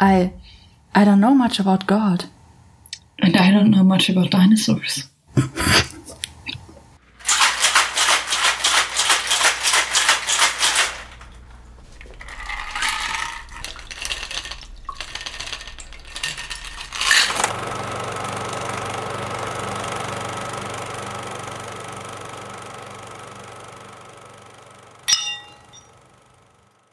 I, I don't know much about God. And I don't know much about dinosaurs.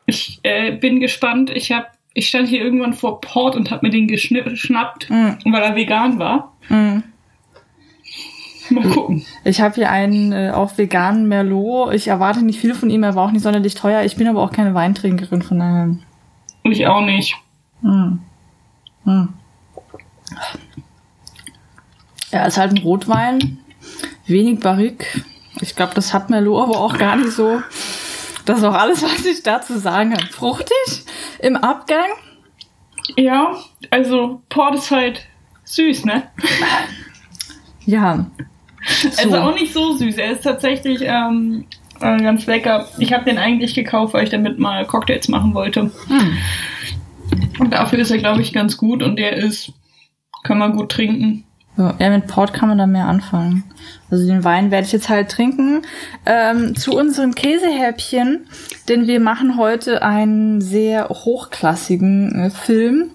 Ich äh, bin gespannt. Ich habe, ich stand hier irgendwann vor Port und habe mir den geschnappt, Mm. weil er vegan war. Mm. Mal gucken. Ich habe hier einen äh, auch veganen Merlot. Ich erwarte nicht viel von ihm, er war auch nicht sonderlich teuer. Ich bin aber auch keine Weintrinkerin von daher. Ich auch nicht. Mm. Mm. Ja, ist halt ein Rotwein. Wenig Barrique. Ich glaube, das hat Merlot aber auch gar nicht so. Das ist auch alles, was ich dazu sagen kann. Fruchtig im Abgang. Ja, also Port ist halt süß, ne? Ja. So. auch nicht so süß. Er ist tatsächlich ähm, äh, ganz lecker. Ich habe den eigentlich gekauft, weil ich damit mal Cocktails machen wollte. Hm. Und dafür ist er, glaube ich, ganz gut und der ist, kann man gut trinken. Ja, mit Port kann man da mehr anfangen. Also den Wein werde ich jetzt halt trinken. Ähm, zu unseren Käsehäppchen, denn wir machen heute einen sehr hochklassigen äh, Film.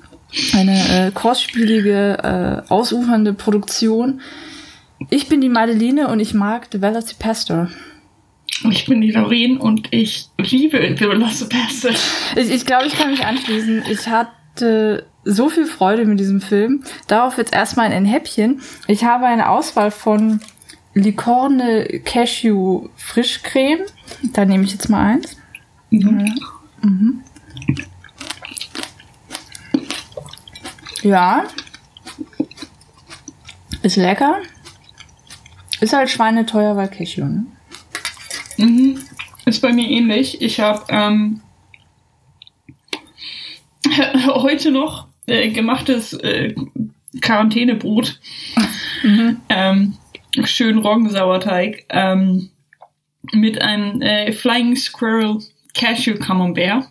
Eine äh, kostspielige, äh, ausufernde Produktion. Ich bin die Madeline und ich mag The Velocipastor. Ich bin die Lauren und ich liebe The Velocipastor. Ich, ich glaube, ich kann mich anschließen. Ich hatte so viel Freude mit diesem Film. Darauf jetzt erstmal ein Häppchen. Ich habe eine Auswahl von Licorne Cashew Frischcreme. Da nehme ich jetzt mal eins. Mhm. Ja. Ist lecker. Ist halt schweineteuer, weil Cashew, ne? Mhm. Ist bei mir ähnlich. Ich habe ähm, heute noch äh, gemachtes äh, Quarantänebrot. Ähm, schön Roggensauerteig. Ähm, mit einem äh, Flying Squirrel Cashew Camembert,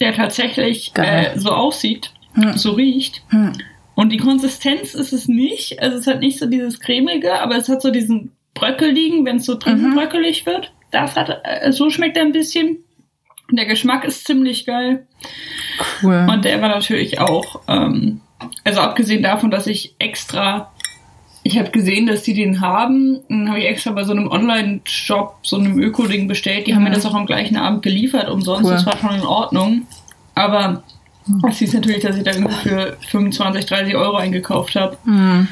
der tatsächlich äh, so aussieht, Hm. so riecht. Hm. Und die Konsistenz ist es nicht. Also es hat nicht so dieses cremige, aber es hat so diesen Bröckeligen, wenn es so drin Mhm. bröckelig wird. Das hat, äh, so schmeckt er ein bisschen. Der Geschmack ist ziemlich geil. Cool. Und der war natürlich auch, ähm, also abgesehen davon, dass ich extra, ich habe gesehen, dass die den haben, dann habe ich extra bei so einem Online-Shop, so einem Öko-Ding bestellt. Die haben Mhm. mir das auch am gleichen Abend geliefert umsonst. Cool. Das war schon in Ordnung. Aber das hieß natürlich, dass ich da irgendwie für 25, 30 Euro eingekauft habe. Hm.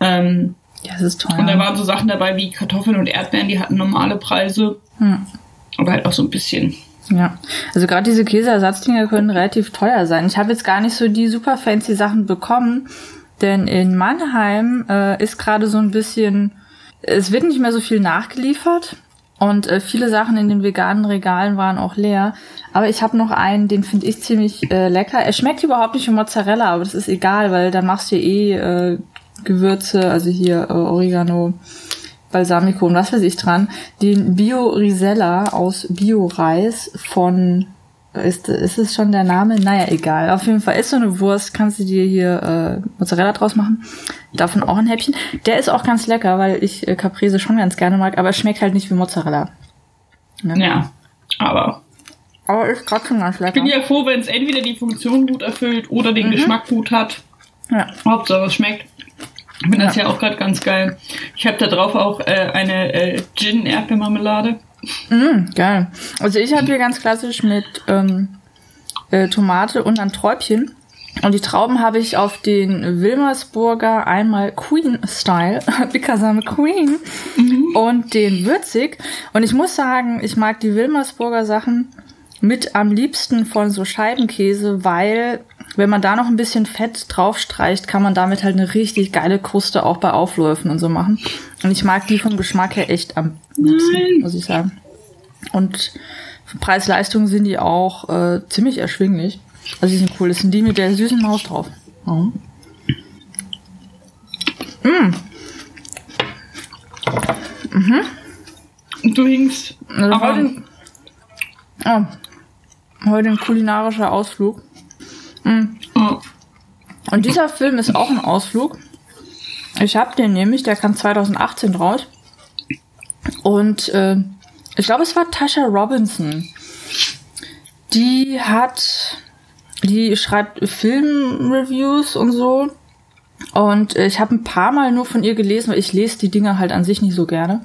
Ähm, Ja, das ist teuer. und da waren so Sachen dabei wie Kartoffeln und Erdbeeren, die hatten normale Preise. Hm. Aber halt auch so ein bisschen. Ja, also gerade diese Käseersatzdinger können relativ teuer sein. Ich habe jetzt gar nicht so die super fancy Sachen bekommen, denn in Mannheim äh, ist gerade so ein bisschen, es wird nicht mehr so viel nachgeliefert und äh, viele Sachen in den veganen Regalen waren auch leer. Aber ich habe noch einen, den finde ich ziemlich äh, lecker. Er schmeckt überhaupt nicht wie Mozzarella, aber das ist egal, weil dann machst du eh äh, Gewürze, also hier äh, Oregano, Balsamico und was weiß ich dran, den Bio Risella aus Bio-Reis von, ist, ist es schon der Name? Naja, egal. Auf jeden Fall ist so eine Wurst, kannst du dir hier äh, Mozzarella draus machen. Davon auch ein Häppchen. Der ist auch ganz lecker, weil ich äh, Caprese schon ganz gerne mag, aber es schmeckt halt nicht wie Mozzarella. Ne? Ja. Aber Aber ist trotzdem ganz ich lecker. bin ja froh, wenn es entweder die Funktion gut erfüllt oder den Mhm. Geschmack gut hat. Ja. Hauptsache es schmeckt. Ich finde das Ja. ja auch gerade ganz geil. Ich habe da drauf auch äh, eine äh, Gin-Erdbeermarmelade. Mm, geil. Also ich habe hier ganz klassisch mit ähm, äh, Tomate und dann Träubchen. Und die Trauben habe ich auf den Wilmersburger einmal Queen-Style, because I'm a Queen, und den würzig. Und ich muss sagen, ich mag die Wilmersburger Sachen mit am liebsten von so Scheibenkäse, weil wenn man da noch ein bisschen Fett draufstreicht, kann man damit halt eine richtig geile Kruste auch bei Aufläufen und so machen. Und ich mag die vom Geschmack her echt am liebsten, muss ich sagen. Und Preis-Leistung sind die auch äh, ziemlich erschwinglich. Also die sind cool. Das sind die mit der süßen Maus drauf. Mhm. Und du hingst. Also heute, oh, heute ein kulinarischer Ausflug. Mhm. Und dieser Film ist auch ein Ausflug. Ich habe den nämlich, der kam 2018 raus. Und äh, ich glaube, es war Tasha Robinson. Die hat, die schreibt Filmreviews und so. Und ich habe ein paar Mal nur von ihr gelesen, weil ich lese die Dinge halt an sich nicht so gerne.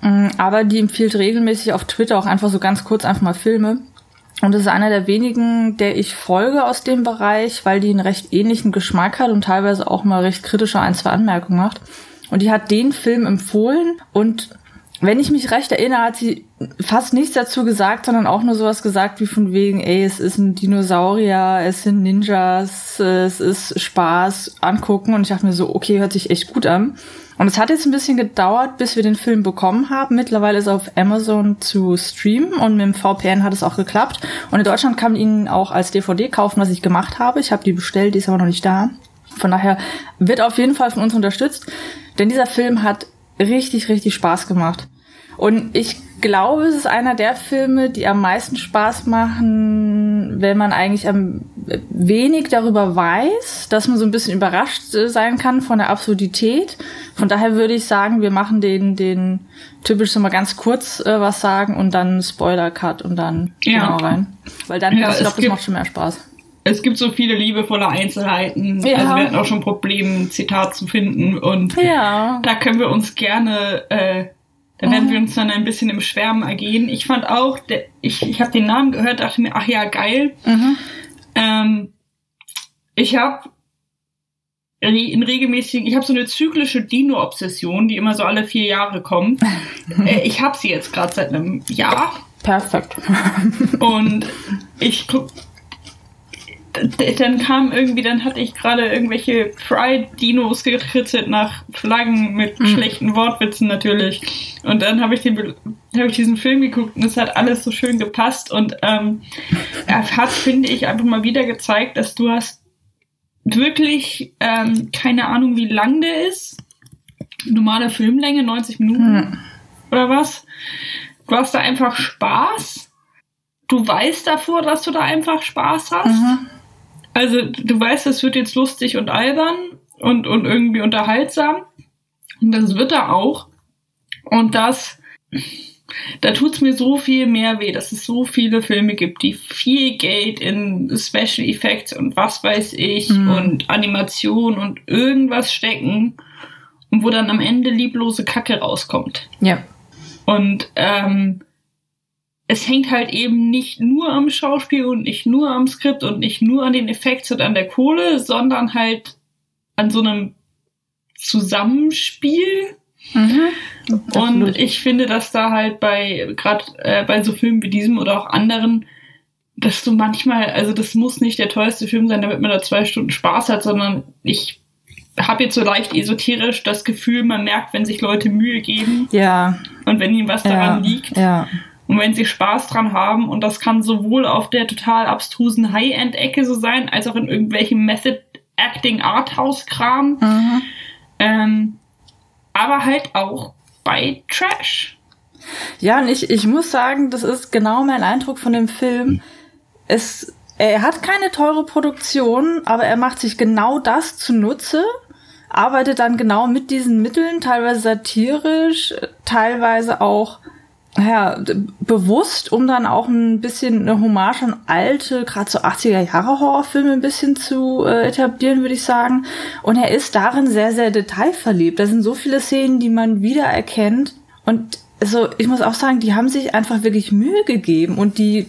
Mm, aber die empfiehlt regelmäßig auf Twitter auch einfach so ganz kurz einfach mal Filme. Und das ist einer der wenigen, der ich folge aus dem Bereich, weil die einen recht ähnlichen Geschmack hat und teilweise auch mal recht kritische ein, zwei Anmerkungen macht. Und die hat den Film empfohlen und wenn ich mich recht erinnere, hat sie fast nichts dazu gesagt, sondern auch nur sowas gesagt wie von wegen, ey, es ist ein Dinosaurier, es sind Ninjas, es ist Spaß, angucken. Und ich dachte mir so, okay, hört sich echt gut an. Und es hat jetzt ein bisschen gedauert, bis wir den Film bekommen haben. Mittlerweile ist er auf Amazon zu streamen und mit dem VPN hat es auch geklappt. Und in Deutschland kann man ihn auch als DVD kaufen, was ich gemacht habe. Ich habe die bestellt, die ist aber noch nicht da. Von daher wird auf jeden Fall von uns unterstützt, denn dieser Film hat richtig, richtig Spaß gemacht. Und ich glaube, es ist einer der Filme, die am meisten Spaß machen, wenn man eigentlich am wenig darüber weiß, dass man so ein bisschen überrascht äh, sein kann von der Absurdität. Von daher würde ich sagen, wir machen den, den typisch so mal ganz kurz äh, was sagen und dann Spoiler-Cut und dann ja. genau rein. Weil dann, ja, ich glaube, das macht schon mehr Spaß es gibt so viele liebevolle Einzelheiten. Ja. Also wir hatten auch schon Probleme, ein Zitat zu finden. Und ja. da können wir uns gerne, äh, da werden wir uns dann ein bisschen im Schwärmen ergehen. Ich fand auch, der, ich, ich habe den Namen gehört, dachte mir, ach ja, geil. Mhm. Ähm, ich habe in regelmäßigen, ich habe so eine zyklische Dino-Obsession, die immer so alle vier Jahre kommt. äh, ich habe sie jetzt gerade seit einem Jahr. Perfekt. Und ich guck, dann kam irgendwie, dann hatte ich gerade irgendwelche Pride-Dinos gekritzelt nach Flaggen mit mhm. schlechten Wortwitzen natürlich. Und dann habe ich, den, hab ich diesen Film geguckt und es hat alles so schön gepasst. Und ähm, er hat, finde ich, einfach mal wieder gezeigt, dass du hast wirklich ähm, keine Ahnung, wie lang der ist. Normale Filmlänge, 90 Minuten mhm. oder was. Du hast da einfach Spaß. Du weißt davor, dass du da einfach Spaß hast. Mhm. Also du weißt, es wird jetzt lustig und albern und, und irgendwie unterhaltsam. Und das wird er auch. Und das, da tut's mir so viel mehr weh, dass es so viele Filme gibt, die viel Geld in Special Effects und was weiß ich mhm. und Animation und irgendwas stecken und wo dann am Ende lieblose Kacke rauskommt. Ja. Und ähm, es hängt halt eben nicht nur am Schauspiel und nicht nur am Skript und nicht nur an den Effekts und an der Kohle, sondern halt an so einem Zusammenspiel. Mhm, und ich finde, dass da halt bei, gerade äh, bei so Filmen wie diesem oder auch anderen, dass du manchmal, also das muss nicht der teuerste Film sein, damit man da zwei Stunden Spaß hat, sondern ich habe jetzt so leicht esoterisch das Gefühl, man merkt, wenn sich Leute Mühe geben. Ja. Und wenn ihnen was daran ja, liegt. Ja. Und wenn sie Spaß dran haben, und das kann sowohl auf der total abstrusen High-End-Ecke so sein, als auch in irgendwelchen Method-Acting-Arthouse-Kram. Mhm. Ähm, aber halt auch bei Trash. Ja, und ich, ich muss sagen, das ist genau mein Eindruck von dem Film. Es, er hat keine teure Produktion, aber er macht sich genau das zunutze, arbeitet dann genau mit diesen Mitteln, teilweise satirisch, teilweise auch ja, bewusst, um dann auch ein bisschen eine Hommage an alte, gerade so 80er Jahre Horrorfilme ein bisschen zu äh, etablieren, würde ich sagen. Und er ist darin sehr, sehr detailverliebt. Da sind so viele Szenen, die man wiedererkennt. Und also ich muss auch sagen, die haben sich einfach wirklich Mühe gegeben und die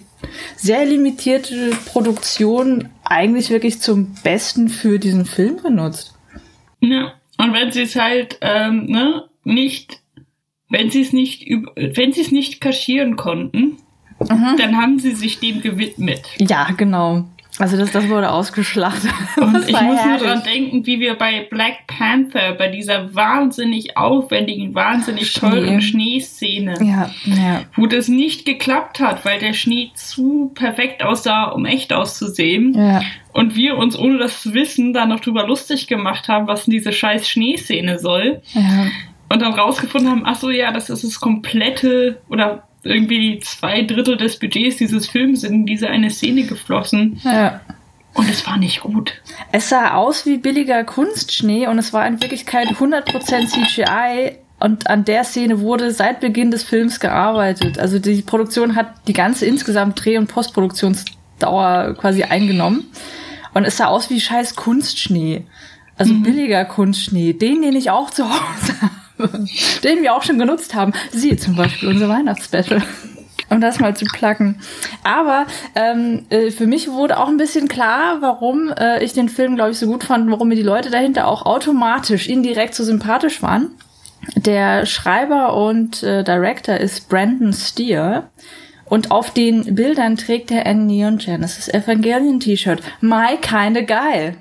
sehr limitierte Produktion eigentlich wirklich zum Besten für diesen Film benutzt. Ja, und wenn sie es halt ähm, ne, nicht wenn sie es nicht, wenn sie es nicht kaschieren konnten, mhm. dann haben sie sich dem gewidmet. Ja, genau. Also das, das wurde ausgeschlachtet. Und ich muss nur dran denken, wie wir bei Black Panther, bei dieser wahnsinnig aufwendigen, wahnsinnig Schnee. teuren Schneeszene, ja, ja. wo das nicht geklappt hat, weil der Schnee zu perfekt aussah, um echt auszusehen. Ja. Und wir uns, ohne das zu wissen, da noch drüber lustig gemacht haben, was denn diese scheiß Schneeszene soll. Ja und dann rausgefunden haben, ach so, ja, das ist das komplette oder irgendwie zwei Drittel des Budgets dieses Films sind in diese eine Szene geflossen. Ja. Und es war nicht gut. Es sah aus wie billiger Kunstschnee und es war in Wirklichkeit 100% CGI. Und an der Szene wurde seit Beginn des Films gearbeitet. Also die Produktion hat die ganze insgesamt Dreh- und Postproduktionsdauer quasi eingenommen. Und es sah aus wie scheiß Kunstschnee. Also mhm. billiger Kunstschnee. Den, den ich auch zu Hause habe. Den wir auch schon genutzt haben. Sie zum Beispiel, unser Weihnachtsspecial um das mal zu placken. Aber ähm, äh, für mich wurde auch ein bisschen klar, warum äh, ich den Film, glaube ich, so gut fand, warum mir die Leute dahinter auch automatisch indirekt so sympathisch waren. Der Schreiber und äh, Director ist Brandon Steer. Und auf den Bildern trägt er ein Neon Genesis Evangelion T-Shirt. My kinda geil.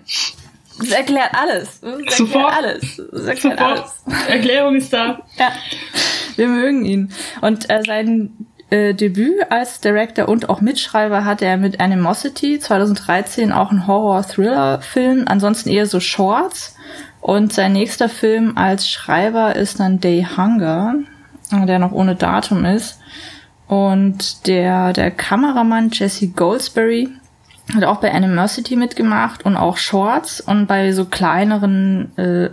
Das erklärt alles. Das erklärt Sofort. alles. Das erklärt Sofort. alles. Erklärung ist da. Ja, wir mögen ihn. Und äh, sein äh, Debüt als Director und auch Mitschreiber hatte er mit Animosity 2013 auch einen Horror-Thriller-Film, ansonsten eher so Shorts. Und sein nächster Film als Schreiber ist dann Day Hunger, der noch ohne Datum ist. Und der, der Kameramann Jesse Goldsberry hat auch bei Animosity mitgemacht und auch Shorts und bei so kleineren äh,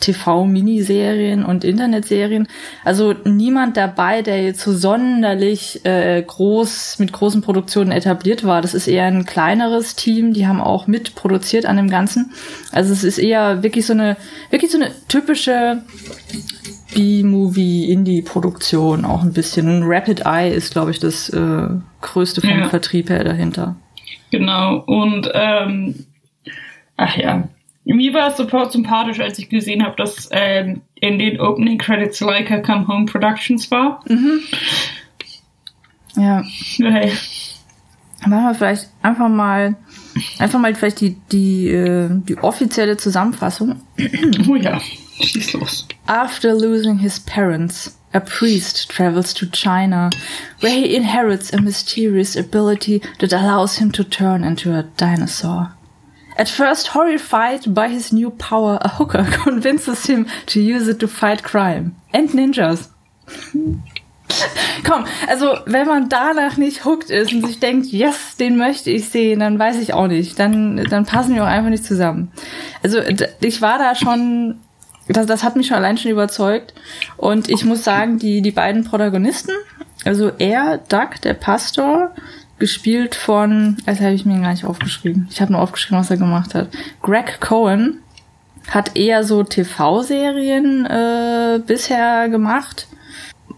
TV-Miniserien und Internetserien. Also niemand dabei, der jetzt so sonderlich äh, groß mit großen Produktionen etabliert war. Das ist eher ein kleineres Team. Die haben auch mitproduziert an dem Ganzen. Also es ist eher wirklich so eine wirklich so eine typische B-Movie-Indie-Produktion auch ein bisschen. Und Rapid Eye ist, glaube ich, das äh, größte vom Ja. Vertrieb her dahinter. Genau. Und ähm, ach ja. Mir war es sofort sympathisch, als ich gesehen habe, dass ähm, in den Opening Credits Leica Come Home Productions war. Ja. Weil, Machen wir vielleicht einfach mal, einfach mal vielleicht die, die, äh, die offizielle Zusammenfassung. oh ja, schieß los. After losing his parents, a priest travels to China, where he inherits a mysterious ability that allows him to turn into a dinosaur. At first horrified by his new power, a hooker convinces him to use it to fight crime and ninjas. Komm, also wenn man danach nicht hooked ist und sich denkt, yes, den möchte ich sehen, dann weiß ich auch nicht. Dann, dann passen wir auch einfach nicht zusammen. Also ich war da schon, das, das hat mich schon allein schon überzeugt. Und ich muss sagen, die, die beiden Protagonisten, also er, Doug, der Pastor, gespielt von, das habe ich mir gar nicht aufgeschrieben. Ich habe nur aufgeschrieben, was er gemacht hat. Greg Cohen hat eher so TV-Serien äh, bisher gemacht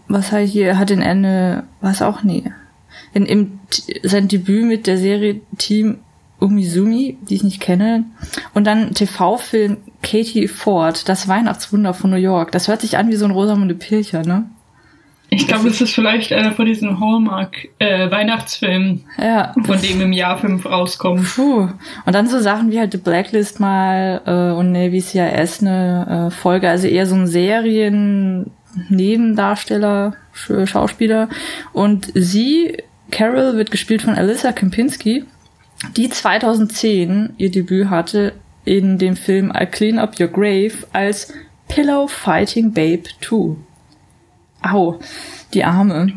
was hat hier, hat in Ende, was auch nee. In, im, sein Debüt mit der Serie Team Umizumi, die ich nicht kenne. Und dann TV-Film Katie Ford, das Weihnachtswunder von New York. Das hört sich an wie so ein Rosamunde Pilcher, ne? Ich glaube, es ist vielleicht einer von diesen Hallmark-Weihnachtsfilmen, Ja. von dem im Jahr fünf rauskommen. Puh. Und dann so Sachen wie halt The Blacklist mal äh, und Navy CIS eine äh, Folge, also eher so ein Serien Nebendarsteller, Sch- Schauspieler. Und sie, Carol, wird gespielt von Alyssa Kempinski, die 2010 ihr Debüt hatte in dem Film I Clean Up Your Grave als Pillow Fighting Babe 2. Au, die Arme.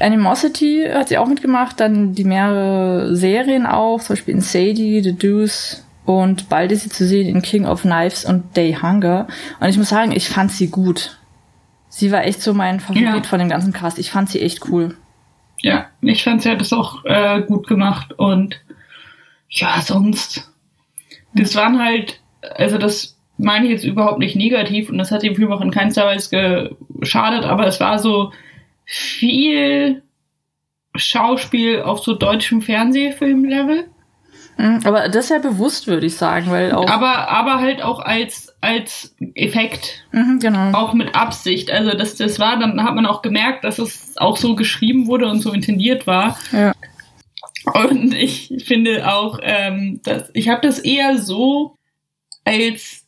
Animosity hat sie auch mitgemacht, dann die mehrere Serien auch, zum Beispiel in Sadie, The Deuce und bald ist sie zu sehen in King of Knives und Day Hunger. Und ich muss sagen, ich fand sie gut. Sie war echt so mein Favorit Ja. von dem ganzen Cast. Ich fand sie echt cool. Ja, ich fand, sie hat das auch äh, gut gemacht und ja, sonst. Das waren halt, also das meine ich jetzt überhaupt nicht negativ und das hat dem Film auch in keinster Weise geschadet, aber es war so viel Schauspiel auf so deutschem Fernsehfilmlevel. Mhm, Aber das ist ja bewusst, würde ich sagen, weil auch. Aber, aber halt auch als, als Effekt, Mhm, genau. auch mit Absicht. Also das, das war, dann hat man auch gemerkt, dass es auch so geschrieben wurde und so intendiert war. Ja. Und ich finde auch, ähm, dass ich habe das eher so, als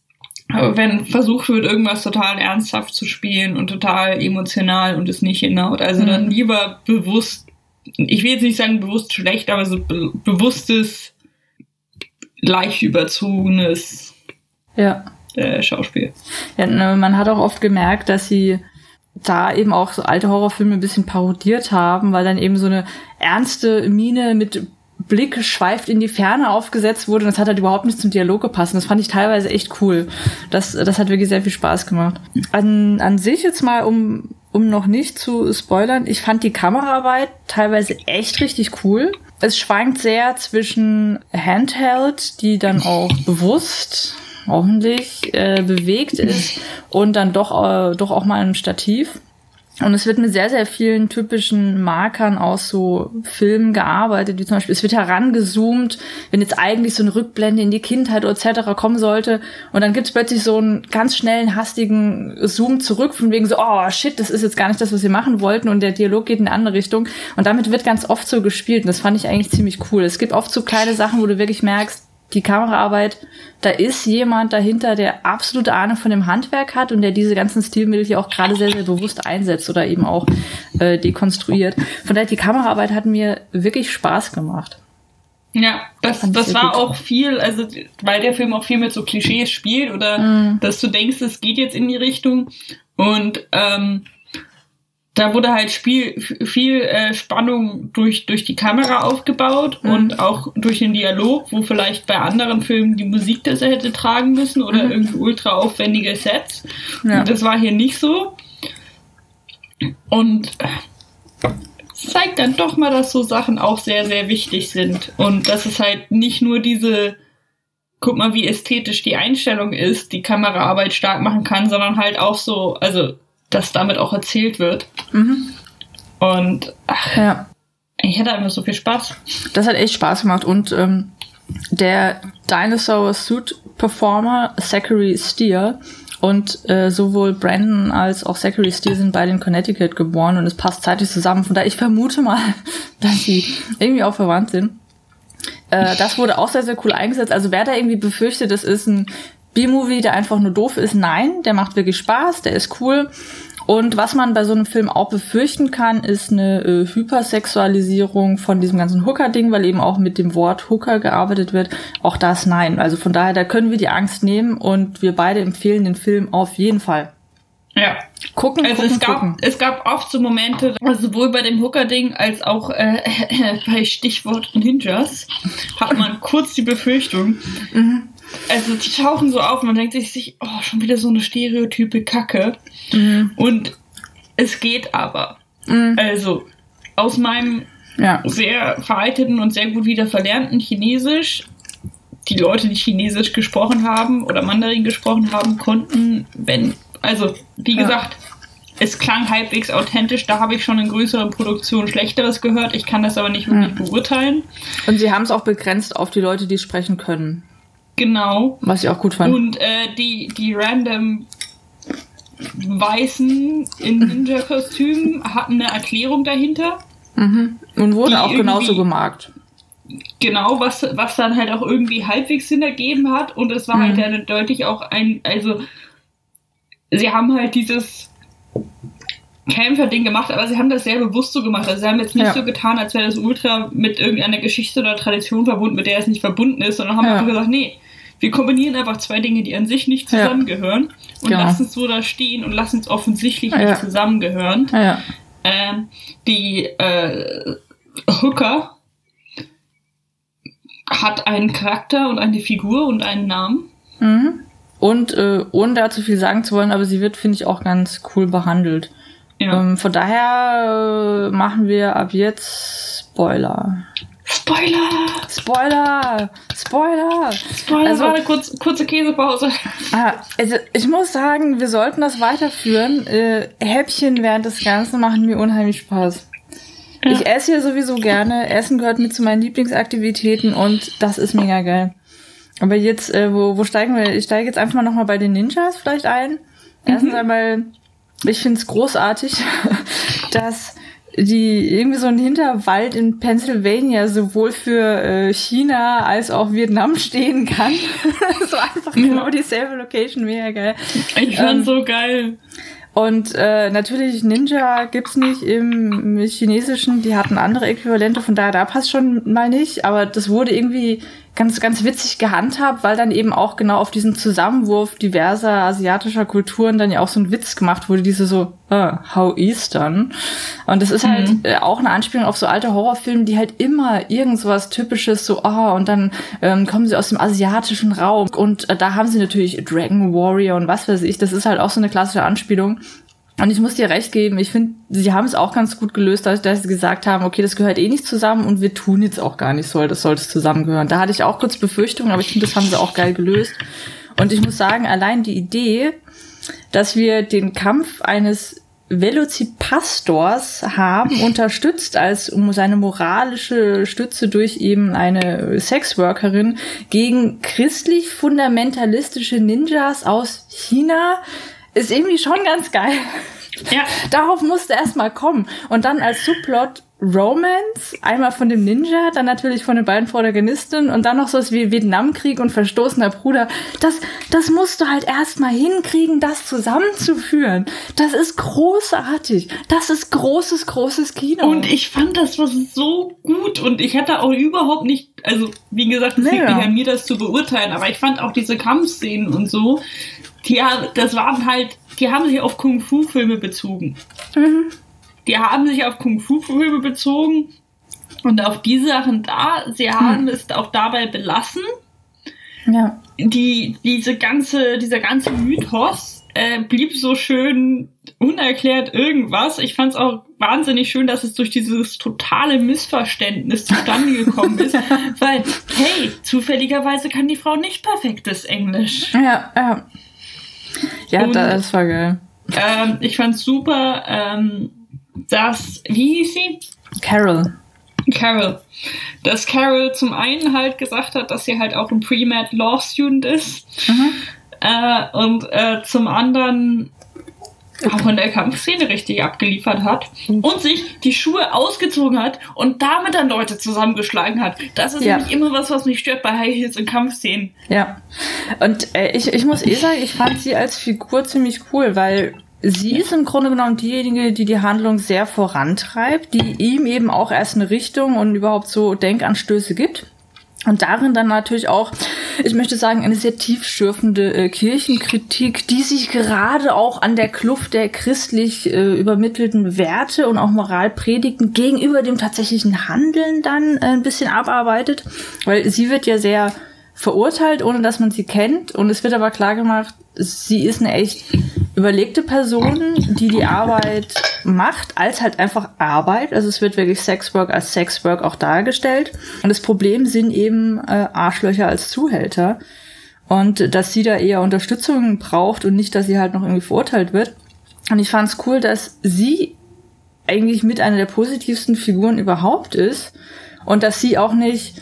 wenn versucht wird, irgendwas total ernsthaft zu spielen und total emotional und es nicht hinhaut. Also dann Mhm. lieber bewusst, ich will jetzt nicht sagen bewusst schlecht, aber so be bewusstes, leicht überzogenes Ja. äh, Schauspiel. ja. ne, Man hat auch oft gemerkt, dass sie da eben auch so alte Horrorfilme ein bisschen parodiert haben, weil dann eben so eine ernste Miene mit Blick schweift in die Ferne aufgesetzt wurde und das hat halt überhaupt nicht zum Dialog gepasst. Das fand ich teilweise echt cool. Das, das hat wirklich sehr viel Spaß gemacht. An, an sich jetzt mal, um, um noch nicht zu spoilern, ich fand die Kameraarbeit teilweise echt richtig cool. Es schwankt sehr zwischen Handheld, die dann auch bewusst hoffentlich äh, bewegt ist und dann doch, äh, doch auch mal ein Stativ. Und es wird mit sehr, sehr vielen typischen Markern aus so Filmen gearbeitet, wie zum Beispiel, es wird herangezoomt, wenn jetzt eigentlich so eine Rückblende in die Kindheit etc. kommen sollte. Und dann gibt's plötzlich so einen ganz schnellen, hastigen Zoom zurück, von wegen so, oh shit, das ist jetzt gar nicht das, was wir machen wollten. Und der Dialog geht in eine andere Richtung. Und damit wird ganz oft so gespielt. Und das fand ich eigentlich ziemlich cool. Es gibt oft so kleine Sachen, wo du wirklich merkst, die Kameraarbeit, da ist jemand dahinter, der absolute Ahnung von dem Handwerk hat und der diese ganzen Stilmittel hier auch gerade sehr, sehr bewusst einsetzt oder eben auch äh, dekonstruiert. Von daher, die Kameraarbeit hat mir wirklich Spaß gemacht. Ja, das, das war gut. auch viel, also weil der Film auch viel mit so Klischees spielt oder mm. dass du denkst, es geht jetzt in die Richtung. Und ähm, da wurde halt Spiel, viel äh, Spannung durch, durch die Kamera aufgebaut mhm. und auch durch den Dialog, wo vielleicht bei anderen Filmen die Musik das hätte tragen müssen oder mhm. irgendwie ultra aufwendige Sets. Ja. Und das war hier nicht so. Und zeigt dann doch mal, dass so Sachen auch sehr, sehr wichtig sind. Und dass es halt nicht nur diese, guck mal, wie ästhetisch die Einstellung ist, die Kameraarbeit stark machen kann, sondern halt auch so, also dass damit auch erzählt wird. Mhm. Und ach, ja. ich hatte einfach so viel Spaß. Das hat echt Spaß gemacht und ähm, der Dinosaur Suit Performer Zachary Steer und äh, sowohl Brandon als auch Zachary Steer sind beide in Connecticut geboren und es passt zeitlich zusammen. Von daher, ich vermute mal, dass sie irgendwie auch verwandt sind. Äh, das wurde auch sehr, sehr cool eingesetzt. Also wer da irgendwie befürchtet, das ist ein B-Movie, der einfach nur doof ist, nein, der macht wirklich Spaß, der ist cool. Und was man bei so einem Film auch befürchten kann, ist eine äh, Hypersexualisierung von diesem ganzen Hooker-Ding, weil eben auch mit dem Wort Hooker gearbeitet wird. Auch das nein. Also von daher, da können wir die Angst nehmen und wir beide empfehlen den Film auf jeden Fall. Ja. Gucken, also gucken, es gab, gucken. es gab oft so Momente, also sowohl bei dem Hooker-Ding als auch äh, bei Stichwort Ninjas, hat man kurz die Befürchtung, mhm also die tauchen so auf man denkt sich, oh, schon wieder so eine stereotype Kacke. Mhm. Und es geht aber. Mhm. Also aus meinem ja. sehr veralteten und sehr gut wieder verlernten Chinesisch, die Leute, die Chinesisch gesprochen haben oder Mandarin gesprochen haben, konnten, wenn, also wie ja. gesagt, es klang halbwegs authentisch. Da habe ich schon in größeren Produktionen Schlechteres gehört. Ich kann das aber nicht wirklich mhm. beurteilen. Und sie haben es auch begrenzt auf die Leute, die sprechen können. Genau. Was ich auch gut fand. Und äh, die, die random Weißen in Ninja-Kostümen hatten eine Erklärung dahinter. Mhm. Und wurde auch genauso gemarkt. Genau, was, was dann halt auch irgendwie halbwegs Sinn ergeben hat. Und es war halt mhm. halt dann deutlich auch ein, also sie haben halt dieses Kämpfer-Ding gemacht, aber sie haben das sehr bewusst so gemacht. Also sie haben jetzt nicht ja. so getan, als wäre das Ultra mit irgendeiner Geschichte oder Tradition verbunden, mit der es nicht verbunden ist, sondern haben ja. einfach gesagt, nee, wir kombinieren einfach zwei Dinge, die an sich nicht zusammengehören ja. und genau. lassen es so da stehen und lassen es offensichtlich ja. nicht zusammengehören. Ja. Ähm, die äh, Hooker hat einen Charakter und eine Figur und einen Namen. Mhm. Und äh, ohne da zu viel sagen zu wollen, aber sie wird, finde ich, auch ganz cool behandelt. Ja. Ähm, von daher äh, machen wir ab jetzt Spoiler. Spoiler! Spoiler! Spoiler! Spoiler, also, war eine kurz, kurze Käsepause. Ah, also ich muss sagen, wir sollten das weiterführen. Äh, Häppchen während des Ganzen machen mir unheimlich Spaß. Ja. Ich esse hier sowieso gerne. Essen gehört mit zu meinen Lieblingsaktivitäten und das ist mega geil. Aber jetzt, äh, wo, wo steigen wir? Ich steige jetzt einfach mal nochmal bei den Ninjas vielleicht ein. Erstens mhm. einmal, ich finde es großartig, dass die irgendwie so ein Hinterwald in Pennsylvania sowohl für äh, China als auch Vietnam stehen kann. so einfach ja. genau dieselbe Location, mega geil. Ich fand ähm, so geil. Und äh, natürlich Ninja gibt's nicht im, im Chinesischen, die hatten andere Äquivalente, von daher da passt schon mal nicht, aber das wurde irgendwie ganz, ganz witzig gehandhabt, weil dann eben auch genau auf diesen Zusammenwurf diverser asiatischer Kulturen dann ja auch so ein Witz gemacht wurde, diese so, uh, how Eastern. Und das ist halt mhm. äh, auch eine Anspielung auf so alte Horrorfilme, die halt immer irgend so was Typisches, so, ah, oh, und dann ähm, kommen sie aus dem asiatischen Raum und äh, da haben sie natürlich Dragon Warrior und was weiß ich, das ist halt auch so eine klassische Anspielung. Und ich muss dir recht geben, ich finde, sie haben es auch ganz gut gelöst, dass, dass sie gesagt haben, okay, das gehört eh nicht zusammen und wir tun jetzt auch gar nicht so, das sollte zusammengehören. Da hatte ich auch kurz Befürchtungen, aber ich finde, das haben sie auch geil gelöst. Und ich muss sagen, allein die Idee, dass wir den Kampf eines Velocipastors haben, unterstützt als um seine moralische Stütze durch eben eine Sexworkerin gegen christlich fundamentalistische Ninjas aus China, ist irgendwie schon ganz geil. Ja. Darauf musste erstmal kommen. Und dann als Subplot Romance, einmal von dem Ninja, dann natürlich von den beiden Protagonisten und dann noch so was wie Vietnamkrieg und verstoßener Bruder. Das, das musst du halt erstmal hinkriegen, das zusammenzuführen. Das ist großartig. Das ist großes, großes Kino. Und ich fand das war so gut und ich hätte auch überhaupt nicht, also wie gesagt, es liegt nicht an mir, das zu beurteilen, aber ich fand auch diese Kampfszenen und so, die, das waren halt, die haben sich auf Kung-Fu-Filme bezogen. Mhm. Die haben sich auf Kung-Fu-Filme bezogen und auf die Sachen da. Sie haben hm. es auch dabei belassen. Ja. Die, diese ganze, dieser ganze Mythos äh, blieb so schön unerklärt irgendwas. Ich fand es auch wahnsinnig schön, dass es durch dieses totale Missverständnis zustande gekommen ist, weil, hey, zufälligerweise kann die Frau nicht perfektes Englisch. Ja, ja. Ja, Und, das war geil. Ähm, ich fand's super, ähm, dass, wie hieß sie? Carol. Carol. Dass Carol zum einen halt gesagt hat, dass sie halt auch ein Pre-Med Law Student ist. Mhm. Äh, und äh, zum anderen auch in der Kampfszene richtig abgeliefert hat und sich die Schuhe ausgezogen hat und damit dann Leute zusammengeschlagen hat. Das ist ja. nämlich immer was, was mich stört bei High Heels in Kampfszenen. Ja. Und äh, ich, ich muss eh sagen, ich fand sie als Figur ziemlich cool, weil sie ist im Grunde genommen diejenige, die die Handlung sehr vorantreibt, die ihm eben auch erst eine Richtung und überhaupt so Denkanstöße gibt. Und darin dann natürlich auch, ich möchte sagen, eine sehr tiefschürfende äh, Kirchenkritik, die sich gerade auch an der Kluft der christlich äh, übermittelten Werte und auch Moralpredigten gegenüber dem tatsächlichen Handeln dann äh, ein bisschen abarbeitet. Weil sie wird ja sehr verurteilt, ohne dass man sie kennt. Und es wird aber klar gemacht, sie ist eine echt überlegte Person, die die Arbeit macht, als halt einfach Arbeit. Also es wird wirklich Sexwork als Sexwork auch dargestellt. Und das Problem sind eben äh, Arschlöcher als Zuhälter. Und dass sie da eher Unterstützung braucht und nicht, dass sie halt noch irgendwie verurteilt wird. Und ich fand es cool, dass sie eigentlich mit einer der positivsten Figuren überhaupt ist. Und dass sie auch nicht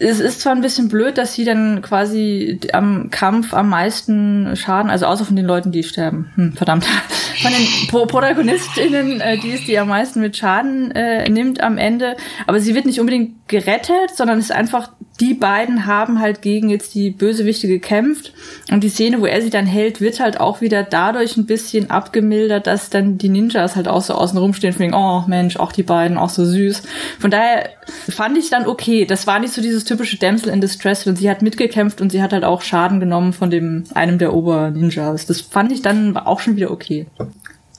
es ist zwar ein bisschen blöd, dass sie dann quasi am Kampf am meisten Schaden, also außer von den Leuten, die sterben, hm, verdammt, von den Pro ProtagonistInnen, äh, die ist, die am meisten mit Schaden äh, nimmt am Ende. Aber sie wird nicht unbedingt gerettet, sondern es ist einfach, die beiden haben halt gegen jetzt die Bösewichte gekämpft. Und die Szene, wo er sie dann hält, wird halt auch wieder dadurch ein bisschen abgemildert, dass dann die Ninjas halt auch so außen rumstehen, von wegen, oh Mensch, auch die beiden, auch so süß. Von daher fand ich dann okay. Das war nicht so dieses typische Damsel in Distress und sie hat mitgekämpft und sie hat halt auch Schaden genommen von dem einem der Ober-Ninjas. Das fand ich dann auch schon wieder okay.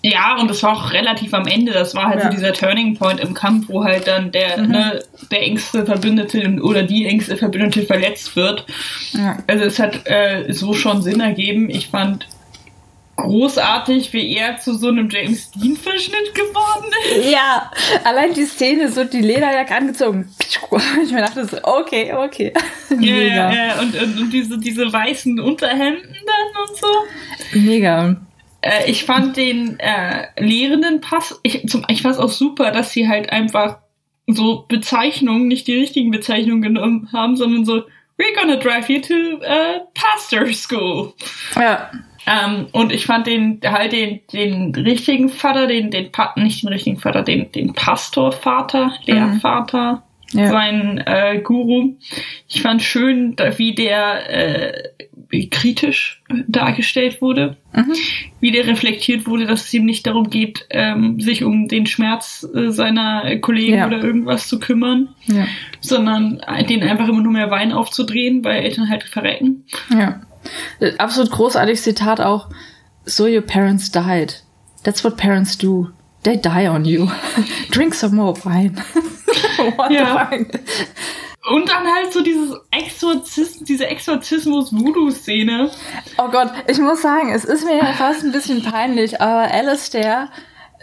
Ja, und das war auch relativ am Ende. Das war halt ja. so dieser Turning Point im Kampf, wo halt dann der, mhm. ne, der engste Verbündete oder die engste Verbündete verletzt wird. Ja. Also es hat äh, so schon Sinn ergeben. Ich fand großartig, wie er zu so einem James Dean-Verschnitt geworden ist. Ja, allein die Szene, so die Lederjacke angezogen. Ich mir dachte so, okay, okay. Ja, ja, ja. Und, und, und diese, diese weißen Unterhemden dann und so. Mega. Äh, ich fand den äh, Lehrenden Pass, ich, zum, ich fand es auch super, dass sie halt einfach so Bezeichnungen, nicht die richtigen Bezeichnungen genommen haben, sondern so, we're gonna drive you to uh, pastor school. Ja. Ähm, und ich fand den halt den, den richtigen Vater, den, den nicht den richtigen Vater, den, den Pastorvater, Lehrvater, mhm. ja. seinen äh, Guru. Ich fand schön, wie der äh, kritisch dargestellt wurde. Mhm. Wieder reflektiert wurde, dass es ihm nicht darum geht, ähm, sich um den Schmerz äh, seiner Kollegen ja. oder irgendwas zu kümmern, ja. sondern den einfach immer nur mehr Wein aufzudrehen, weil Eltern halt verrecken. Ja. Äh, absolut großartiges Zitat auch. So your parents died. That's what parents do. They die on you. Drink some more wine. what ja. the fuck? Und dann halt so dieses Exorzismus, diese Exorzismus-Voodoo-Szene. Oh Gott, ich muss sagen, es ist mir ja fast ein bisschen peinlich, aber Alistair,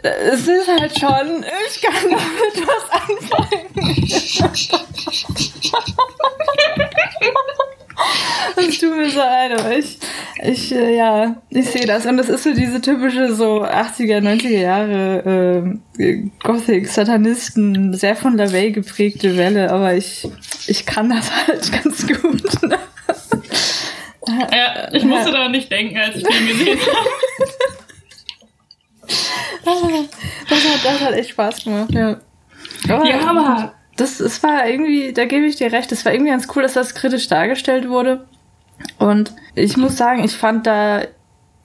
es ist halt schon, ich kann damit was anfangen. Es tut mir so leid, aber ich, ich, äh, ja, ich sehe das. Und das ist so diese typische so 80er, 90er Jahre äh, Gothic-Satanisten, sehr von LaVey geprägte Welle, aber ich, ich kann das halt ganz gut. Ne? Ja, ich musste ja. da nicht denken, als ich den gesehen habe. das, hat, das hat echt Spaß gemacht, ja. Aber, ja, aber das, es war irgendwie, da gebe ich dir recht, es war irgendwie ganz cool, dass das kritisch dargestellt wurde. Und ich muss sagen, ich fand da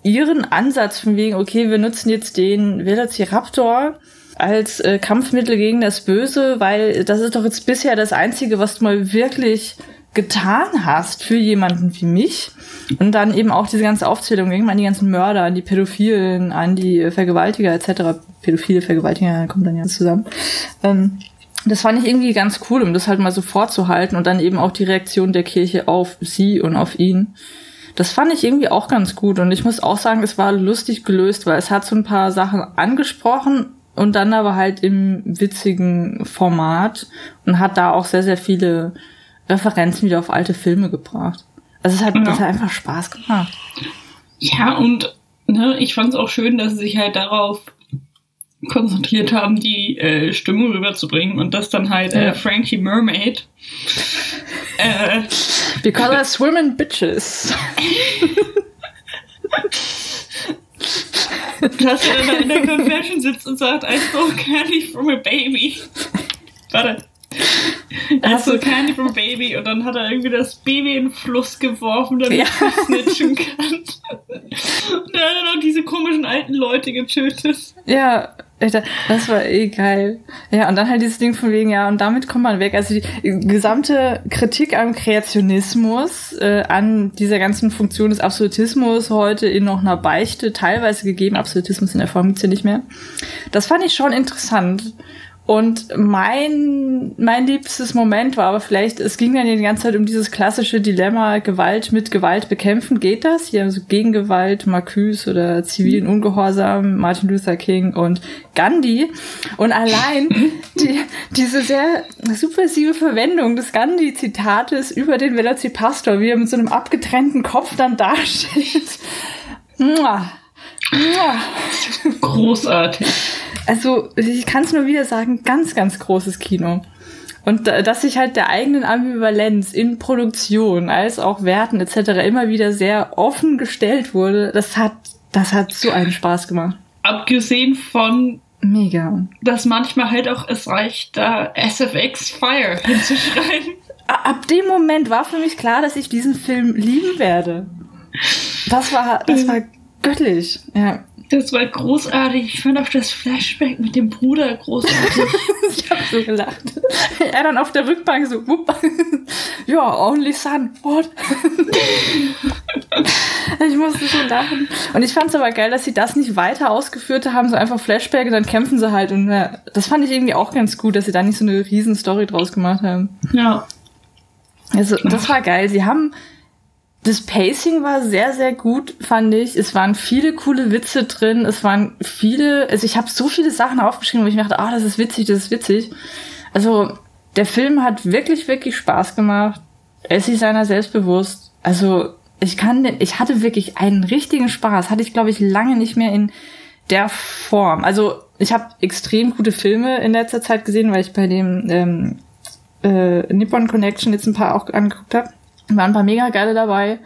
ihren Ansatz von wegen, okay, wir nutzen jetzt den Velociraptor als äh, Kampfmittel gegen das Böse, weil das ist doch jetzt bisher das Einzige, was du mal wirklich getan hast für jemanden wie mich. Und dann eben auch diese ganze Aufzählung ging an die ganzen Mörder, an die Pädophilen, an die Vergewaltiger etc. Pädophile, Vergewaltiger kommt dann ja zusammen. Ähm, das fand ich irgendwie ganz cool, um das halt mal so vorzuhalten und dann eben auch die Reaktion der Kirche auf sie und auf ihn. Das fand ich irgendwie auch ganz gut und ich muss auch sagen, es war lustig gelöst, weil es hat so ein paar Sachen angesprochen und dann aber halt im witzigen Format und hat da auch sehr, sehr viele Referenzen wieder auf alte Filme gebracht. Also es hat, ja. das hat einfach Spaß gemacht. Ja, und ne, ich fand es auch schön, dass sie sich halt darauf konzentriert haben, die äh, Stimmung rüberzubringen und das dann halt äh, Frankie Mermaid. äh, Because I swim in bitches. Dass er dann in der Confession sitzt und sagt, I stole candy from a baby. Warte. I stole candy from a baby und dann hat er irgendwie das Baby in den Fluss geworfen, damit ja. er snitchen kann. und er hat dann auch diese komischen alten Leute getötet. Ja, das war eh geil. Ja, und dann halt dieses Ding von wegen, ja, und damit kommt man weg. Also die gesamte Kritik am Kreationismus, äh, an dieser ganzen Funktion des Absolutismus heute in noch einer Beichte teilweise gegeben. Absolutismus in der Form gibt's ja nicht mehr. Das fand ich schon interessant. Und mein, mein liebstes Moment war aber vielleicht, es ging dann die ganze Zeit um dieses klassische Dilemma, Gewalt mit Gewalt bekämpfen. Geht das? Hier, also Gegengewalt, Marcuse oder zivilen Ungehorsam, Martin Luther King und Gandhi. Und allein die, diese sehr subversive Verwendung des Gandhi-Zitates über den Velocipastor, wie er mit so einem abgetrennten Kopf dann dasteht. Großartig. Also, ich kann es nur wieder sagen, ganz, ganz großes Kino. Und dass sich halt der eigenen Ambivalenz in Produktion als auch Werten etc. immer wieder sehr offen gestellt wurde, das hat, das hat so einen Spaß gemacht. Abgesehen von Mega. Dass manchmal halt auch es reicht, da SFX Fire hinzuschreiben. Ab dem Moment war für mich klar, dass ich diesen Film lieben werde. Das war, das war göttlich, ja. Das war großartig. Ich fand auch das Flashback mit dem Bruder großartig. ich hab so gelacht. Er dann auf der Rückbank so, wupp. ja, only son, what? ich musste schon lachen. Und ich fand es aber geil, dass sie das nicht weiter ausgeführt haben, so einfach Flashback und dann kämpfen sie halt. Und ja, das fand ich irgendwie auch ganz gut, dass sie da nicht so eine riesen Story draus gemacht haben. Ja. Also, das war geil. Sie haben das Pacing war sehr, sehr gut, fand ich. Es waren viele coole Witze drin. Es waren viele, also ich habe so viele Sachen aufgeschrieben, wo ich mir dachte, ah, das ist witzig, das ist witzig. Also der Film hat wirklich, wirklich Spaß gemacht. Er ist seiner selbst bewusst. Also ich kann, ich hatte wirklich einen richtigen Spaß. Hatte ich, glaube ich, lange nicht mehr in der Form. Also ich habe extrem gute Filme in letzter Zeit gesehen, weil ich bei dem ähm, äh, Nippon Connection jetzt ein paar auch angeguckt habe. Waren ein paar mega geile dabei.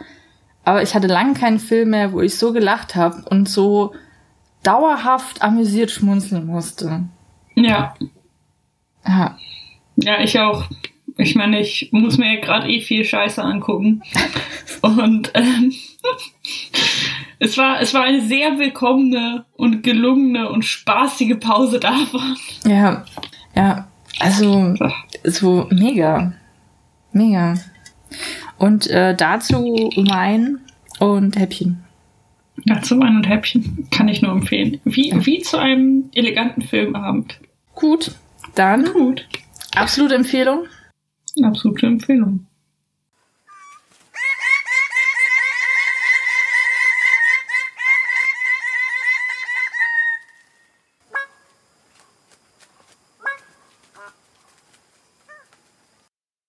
Aber ich hatte lange keinen Film mehr, wo ich so gelacht habe und so dauerhaft amüsiert schmunzeln musste. Ja. Ja. Ja, ich auch. Ich meine, ich muss mir gerade eh viel Scheiße angucken. Und ähm, es, war, es war eine sehr willkommene und gelungene und spaßige Pause davon. Ja, ja, also so mega. Mega. Und äh, dazu Wein und Häppchen. Dazu Wein und Häppchen kann ich nur empfehlen. Wie, ja. wie zu einem eleganten Filmabend. Gut, dann Gut. absolute Empfehlung. Absolute Empfehlung.